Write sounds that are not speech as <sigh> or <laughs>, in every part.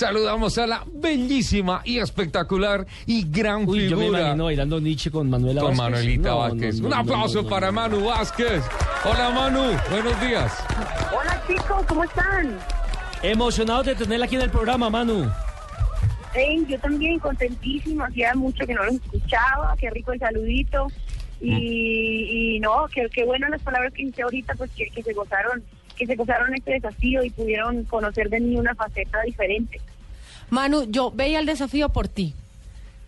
saludamos a la bellísima y espectacular y gran Uy, yo me figura. imagino bailando Nietzsche con Manuela Con Vázquez. Manuelita No, Vázquez. no, no, Un aplauso no, no, para. Manu Vázquez. Hola Manu, buenos días. Hola chicos, ¿cómo están? Emocionado de tenerla aquí en el programa, Manu. Hey, yo también contentísima, hacía mucho que no los escuchaba, qué rico el saludito. Y, y no, qué, qué bueno las palabras que hice ahorita, pues que, que se gozaron, que se gozaron este desafío y pudieron conocer de mí una faceta diferente. Manu, yo veía el desafío por ti.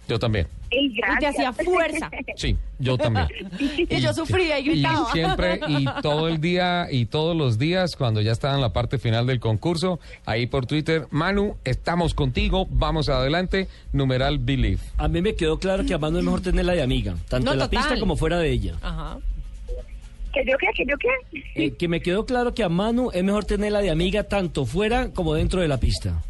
Yo también. Ey, Y te hacía fuerza. <laughs> Sí, yo también. Y yo sufría y Y gritaba. siempre y <laughs> todo el día y todos los días cuando ya estaba en la parte final del concurso, ahí por Twitter, Manu, estamos contigo, vamos adelante, numeral believe. A mí me quedó claro que a Manu es mejor tenerla de amiga, tanto No, en la total. pista como fuera de ella. Ajá. ¿Que yo qué? ¿Que yo qué? Eh, que me quedó claro que a Manu es mejor tenerla de amiga tanto fuera como dentro de la pista.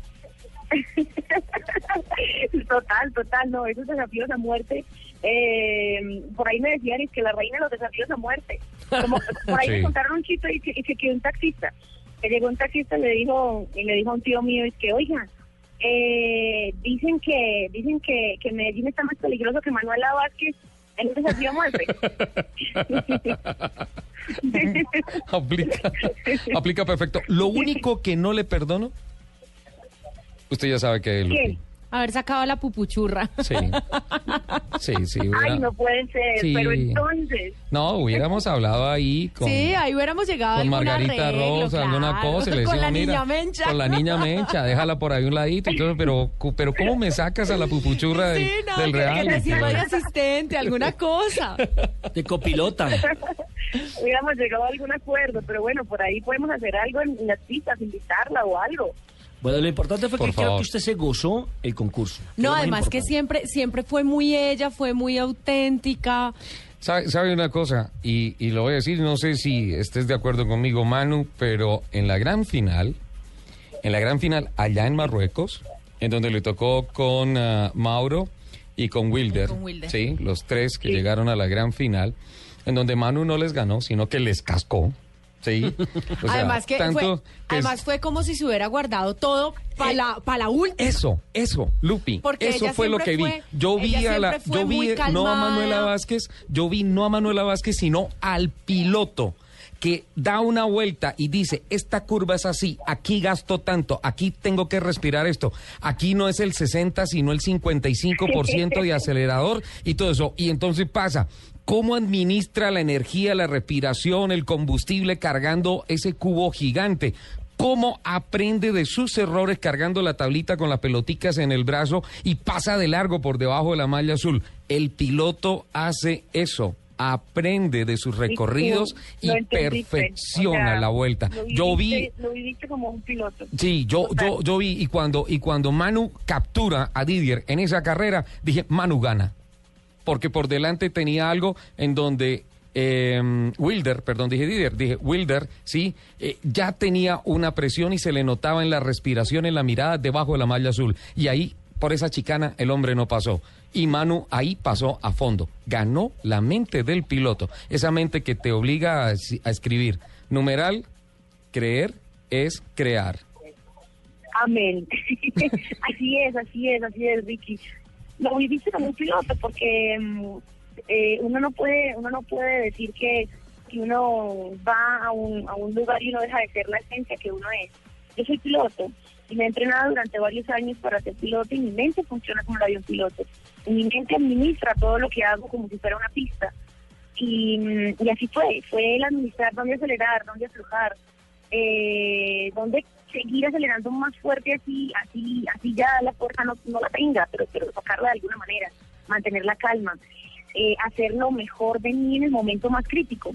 <laughs> Total, total, no, esos desafíos a muerte. Eh, por ahí me decían es que la reina de los desafíos a muerte. Como, por ahí <laughs> Sí. me contaron un chiste y que, y que quedó un taxista. Que llegó un taxista y le dijo, y le dijo a un tío mío, es que, oiga, eh, dicen que dicen que, que Medellín está más peligroso que Manuela Vázquez en un desafío a muerte. <laughs> aplica, aplica perfecto. Lo único que no le perdono, usted ya sabe que. ¿Quién? Haber sacado la pupuchurra. Sí, <laughs> sí, sí. hubiera- Ay, no puede ser, Sí. pero entonces... No, hubiéramos hablado ahí con, sí, ahí hubiéramos llegado con Margarita arreglo, Rosa, alguna cosa. y le con decimos, la "Mira, niña Mencha. Con la niña Mencha, déjala por ahí un ladito. y todo, pero, pero ¿cómo me sacas a la pupuchurra del, Sí, no, del que- que de asistente, alguna cosa. De copilota. <laughs> hubiéramos llegado a algún acuerdo, pero bueno, por ahí podemos hacer algo en las pistas, invitarla o algo. Bueno, lo importante fue Por que creo que usted se gozó el concurso. No, además que siempre, siempre fue muy ella, fue muy auténtica. ¿Sabe, sabe una cosa? Y, y lo voy a decir, no sé si estés de acuerdo conmigo, Manu, pero en la gran final, en la gran final allá en Marruecos, en donde le tocó con ah, Mauro y con Wilder, con Wilder. sí, los tres que llegaron a la gran final, en donde Manu no les ganó, sino que les cascó. Sí. O <laughs> sea, además que tanto fue, que es- además fue como si se hubiera guardado todo para la, pa' la última. Eso, eso, Lupi. Porque eso fue lo que vi. yo vi a la, yo vi no a. Manuela Vázquez, yo vi no a Manuela Vázquez, sino al piloto que da una vuelta y dice, esta curva es así, aquí gasto tanto, aquí tengo que respirar esto, aquí no es el 60, sino el 55% de acelerador y todo eso. Y entonces pasa, ¿cómo administra la energía, la respiración, el combustible cargando ese cubo gigante? cómo aprende de sus errores cargando la tablita con las peloticas en el brazo y pasa de largo por debajo de la malla azul. El piloto hace eso. Aprende de sus recorridos y perfecciona O sea, la vuelta. lo Yo vi, viviste- Lo viviste como un piloto. sí, yo, Total. yo, yo vi y cuando y cuando Manu captura a Didier en esa carrera, dije Manu gana, porque por delante tenía algo en donde eh, Wilder, perdón, dije Didier, dije Wilder, sí, eh, ya tenía una presión y se le notaba en la respiración, en la mirada debajo de la malla azul. Y ahí, por esa chicana, el hombre no pasó. Y Manu ahí pasó a fondo. Ganó la mente del piloto. Esa mente que te obliga a, escribir. Numeral, creer es crear. Amén. <laughs> así es, así es, así es, Vicky. Lo viviste como un piloto porque mm, eh, uno no puede uno no puede decir que, que uno va a un, a un lugar y uno deja de ser la esencia que uno es. Yo soy piloto y me he entrenado durante varios años para ser piloto y mi mente funciona como un piloto. Y mi mente administra todo lo que hago como si fuera una pista. Y, mm, y así fue, fue el administrar dónde acelerar, dónde aflojar, eh, dónde seguir acelerando más fuerte así, así, así ya la fuerza no, no la tenga, pero, pero sacarla de alguna manera, mantener la calma, eh, hacer lo mejor de mí en el momento más crítico.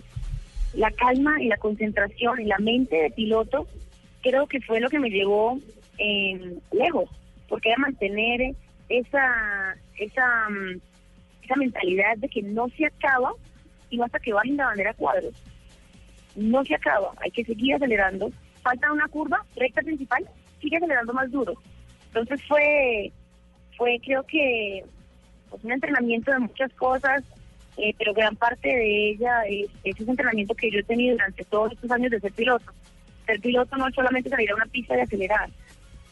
La calma y la concentración y la mente de piloto creo que fue lo que me llevó lejos, porque era mantener esa, esa, mm, esa mentalidad de que no se acaba y hasta que bajen la bandera cuadros. No se acaba, hay que seguir acelerando. Falta una curva, recta principal, sigue acelerando más duro. Entonces fue, fue creo que pues, un entrenamiento de muchas cosas, eh, pero gran parte de ella es, es ese entrenamiento que yo he tenido durante todos estos años de ser piloto. Ser piloto no es solamente salir a una pista y acelerar,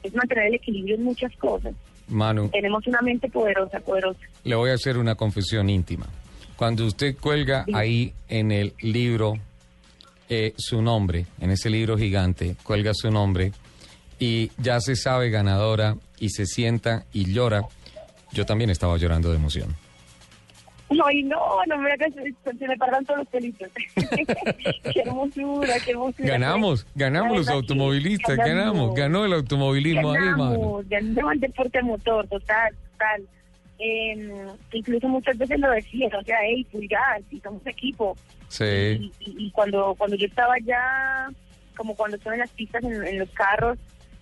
es mantener el equilibrio en muchas cosas. Manu, Tenemos una mente poderosa, poderosa. le voy a hacer una confesión íntima. Cuando usted cuelga ahí en el libro eh, su nombre, en ese libro gigante, cuelga su nombre y ya se sabe ganadora y se sienta y llora, yo también estaba llorando de emoción. Ay, no, no me se me paran todos los pelitos. <laughs> qué hermosura, qué hermosura. Ganamos, ganamos los automovilistas, ganamos, ganó el automovilismo ganamos, ganamos el deporte motor, total, total. Eh, incluso muchas veces lo decía, o sea, hey, pulgar, si somos equipo. Sí, Y, y- y cuando cuando yo estaba ya, como cuando estaba en las pistas, en, en los carros,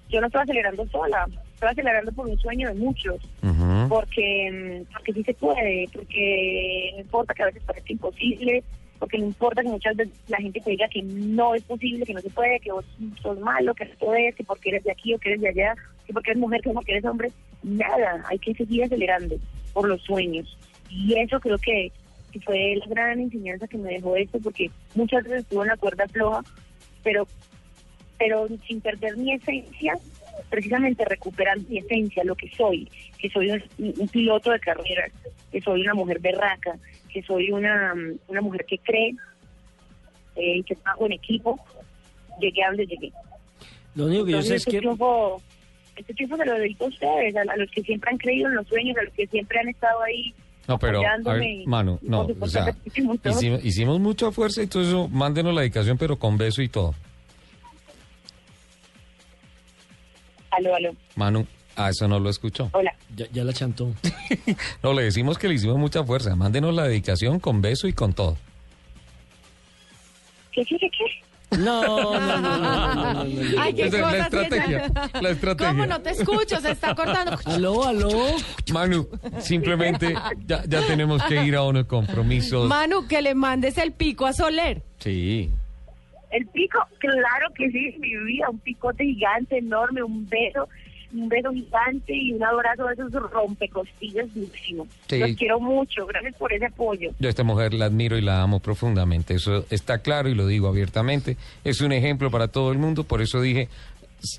yo no estaba acelerando sola, estaba acelerando por un sueño de muchos ujú, porque, mm, porque sí se puede, porque no importa que a veces parezca imposible, porque no importa que muchas veces la gente te diga que no es posible, que no se puede, que vos sos malo, que no podés, que porque eres de aquí o que eres de allá, que porque eres mujer, que porque eres hombre, nada, hay que seguir acelerando por los sueños. Y eso creo que, fue la gran enseñanza que me dejó esto, porque muchas veces estuve en la cuerda floja, pero pero sin perder mi esencia, precisamente recuperando mi esencia, lo que soy, que soy un, un piloto de carreras, que soy una mujer berraca, que soy una, una mujer que cree eh, y que trabajo en equipo, llegué a donde llegué. Lo único que yo sé es este que... triunfo, este triunfo se lo dedico a ustedes, a, a los que siempre han creído en los sueños, a los que siempre han estado ahí No, pero, a ver, apoyándome. Manu, Y, no, o sea, hicimos, hicimos mucha fuerza y todo eso, mándenos la dedicación, pero con beso y todo. Aló, aló, Manu, a eso no lo escuchó. hola. Ya, ya la chantó. No, le decimos que le hicimos mucha fuerza, mándenos la dedicación con beso y con todo. ¿Qué, qué, qué, qué? No, no, no, no, no, no, no, no. Ay, qué Esa es la estrategia, la estrategia. ¿Cómo no te escucho? Se está cortando. Aló, aló. Manu, simplemente ya, ya tenemos que ir a unos compromisos. Manu, que le mandes el pico a Soler. Sí, El pico, claro que sí, mi vida, un picote gigante, enorme, un beso, un beso gigante y un abrazo de esos rompecostillas durísimo. Sí. Los quiero mucho, gracias por ese apoyo. yo a esta mujer la admiro y la amo profundamente. Eso está claro y lo digo abiertamente. Es un ejemplo para todo el mundo, por eso dije,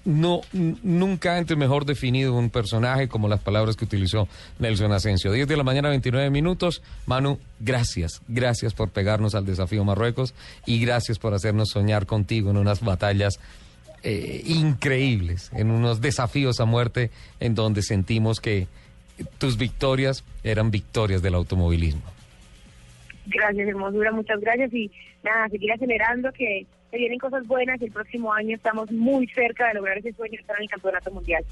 no, nunca antes mejor definido un personaje como las palabras que utilizó Nelson Asensio. 10 de la mañana, 29 minutos. Manu, gracias. Gracias por pegarnos al desafío Marruecos y gracias por hacernos soñar contigo en unas batallas eh, increíbles, en unos desafíos a muerte en donde sentimos que tus victorias eran victorias del automovilismo. Gracias, hermosura, muchas gracias y nada, seguir acelerando que se vienen cosas buenas y el próximo año estamos muy cerca de lograr ese sueño de estar en el campeonato mundial.